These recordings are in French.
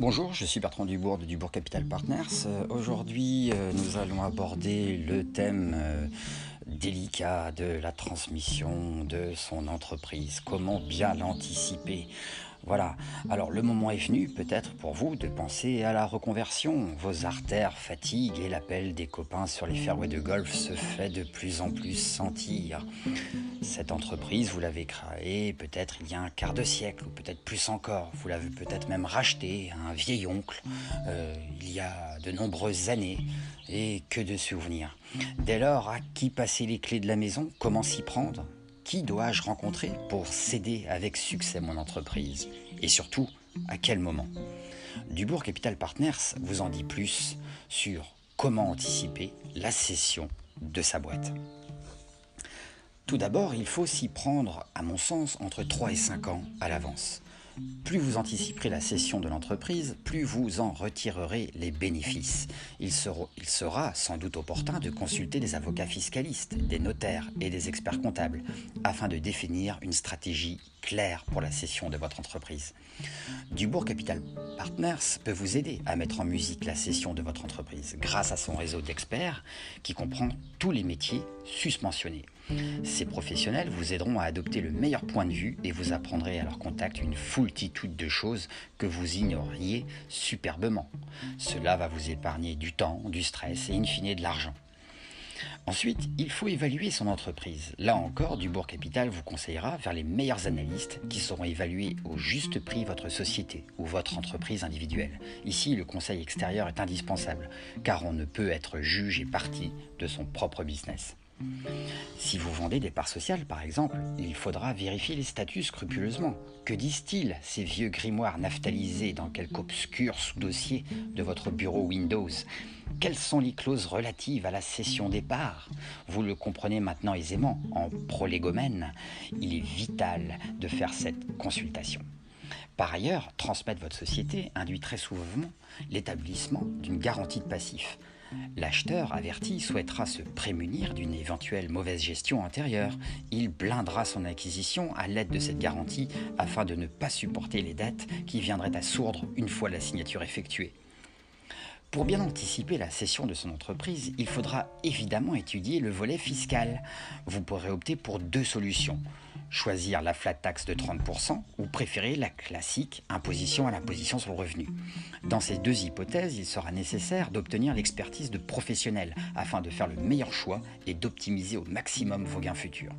Bonjour, je suis Bertrand Dubourg de Dubourg Capital Partners. Euh, Aujourd'hui, euh, nous allons aborder le thème euh, délicat de la transmission de son entreprise. Comment bien l'anticiper? Voilà. Alors le moment est venu peut-être pour vous de penser à la reconversion. Vos artères fatiguent et l'appel des copains sur les fairways de golf se fait de plus en plus sentir. Cette entreprise, vous l'avez créée peut-être il y a un quart de siècle ou peut-être plus encore. Vous l'avez peut-être même rachetée à un vieil oncle euh, il y a de nombreuses années. Et que de souvenirs. Dès lors, à qui passer les clés de la maison? Comment s'y prendre? Qui dois-je rencontrer pour céder avec succès mon entreprise Et surtout, à quel moment? Dubourg Capital Partners vous en dit plus sur comment anticiper la cession de sa boîte. Tout d'abord, il faut s'y prendre, à mon sens, entre 3 et 5 ans à l'avance. Plus vous anticiperez la cession de l'entreprise, plus vous en retirerez les bénéfices. Il sera, sans doute opportun de consulter des avocats fiscalistes, des notaires et des experts comptables afin de définir une stratégie claire pour la cession de votre entreprise. Dubourg Capital Partners peut vous aider à mettre en musique la cession de votre entreprise grâce à son réseau d'experts qui comprend tous les métiers susmentionnés. Ces professionnels vous aideront à adopter le meilleur point de vue et vous apprendrez à leur contact une foultitude de choses que vous ignoriez superbement. Cela va vous épargner du temps, du stress et in fine de l'argent. Ensuite, il faut évaluer son entreprise. Là encore, Dubourg Capital vous conseillera vers les meilleurs analystes qui sauront évaluer au juste prix votre société ou votre entreprise individuelle. Ici, le conseil extérieur est indispensable, car on ne peut être juge et partie de son propre business. Si vous vendez des parts sociales, par exemple, il faudra vérifier les statuts scrupuleusement. Que disent-ils, ces vieux grimoires naphthalisés dans quelque obscur sous-dossier de votre bureau Windows? Quelles sont les clauses relatives à la cession des parts? Vous le comprenez maintenant aisément, en prolégomène, il est vital de faire cette consultation. Par ailleurs, transmettre votre société induit très souvent l'établissement d'une garantie de passif. L'acheteur averti souhaitera se prémunir d'une éventuelle mauvaise gestion antérieure. Il blindera son acquisition à l'aide de cette garantie afin de ne pas supporter les dettes qui viendraient à sourdre une fois la signature effectuée. Pour bien anticiper la cession de son entreprise, il faudra évidemment étudier le volet fiscal. Vous pourrez opter pour deux solutions. Choisir la flat tax de 30% ou préférer la classique imposition à l'imposition sur le revenu. Dans ces deux hypothèses, il sera nécessaire d'obtenir l'expertise de professionnels afin de faire le meilleur choix et d'optimiser au maximum vos gains futurs.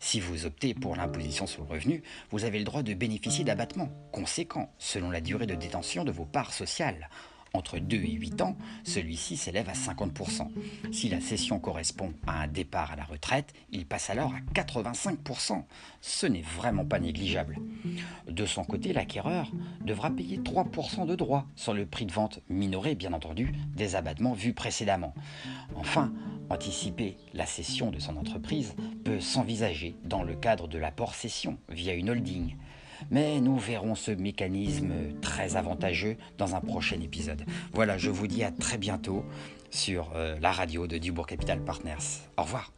Si vous optez pour l'imposition sur le revenu, vous avez le droit de bénéficier d'abattements conséquents selon la durée de détention de vos parts sociales. Entre 2 et 8 ans, celui-ci s'élève à 50%. Si la cession correspond à un départ à la retraite, il passe alors à 85%. Ce n'est vraiment pas négligeable. De son côté, l'acquéreur devra payer 3% de droits sur le prix de vente, minoré bien entendu des abattements vus précédemment. Enfin, anticiper la cession de son entreprise peut s'envisager dans le cadre de l'apport-cession via une holding. Mais nous verrons ce mécanisme très avantageux dans un prochain épisode. Voilà, je vous dis à très bientôt sur euh, la radio de Dubourg Capital Partners. Au revoir.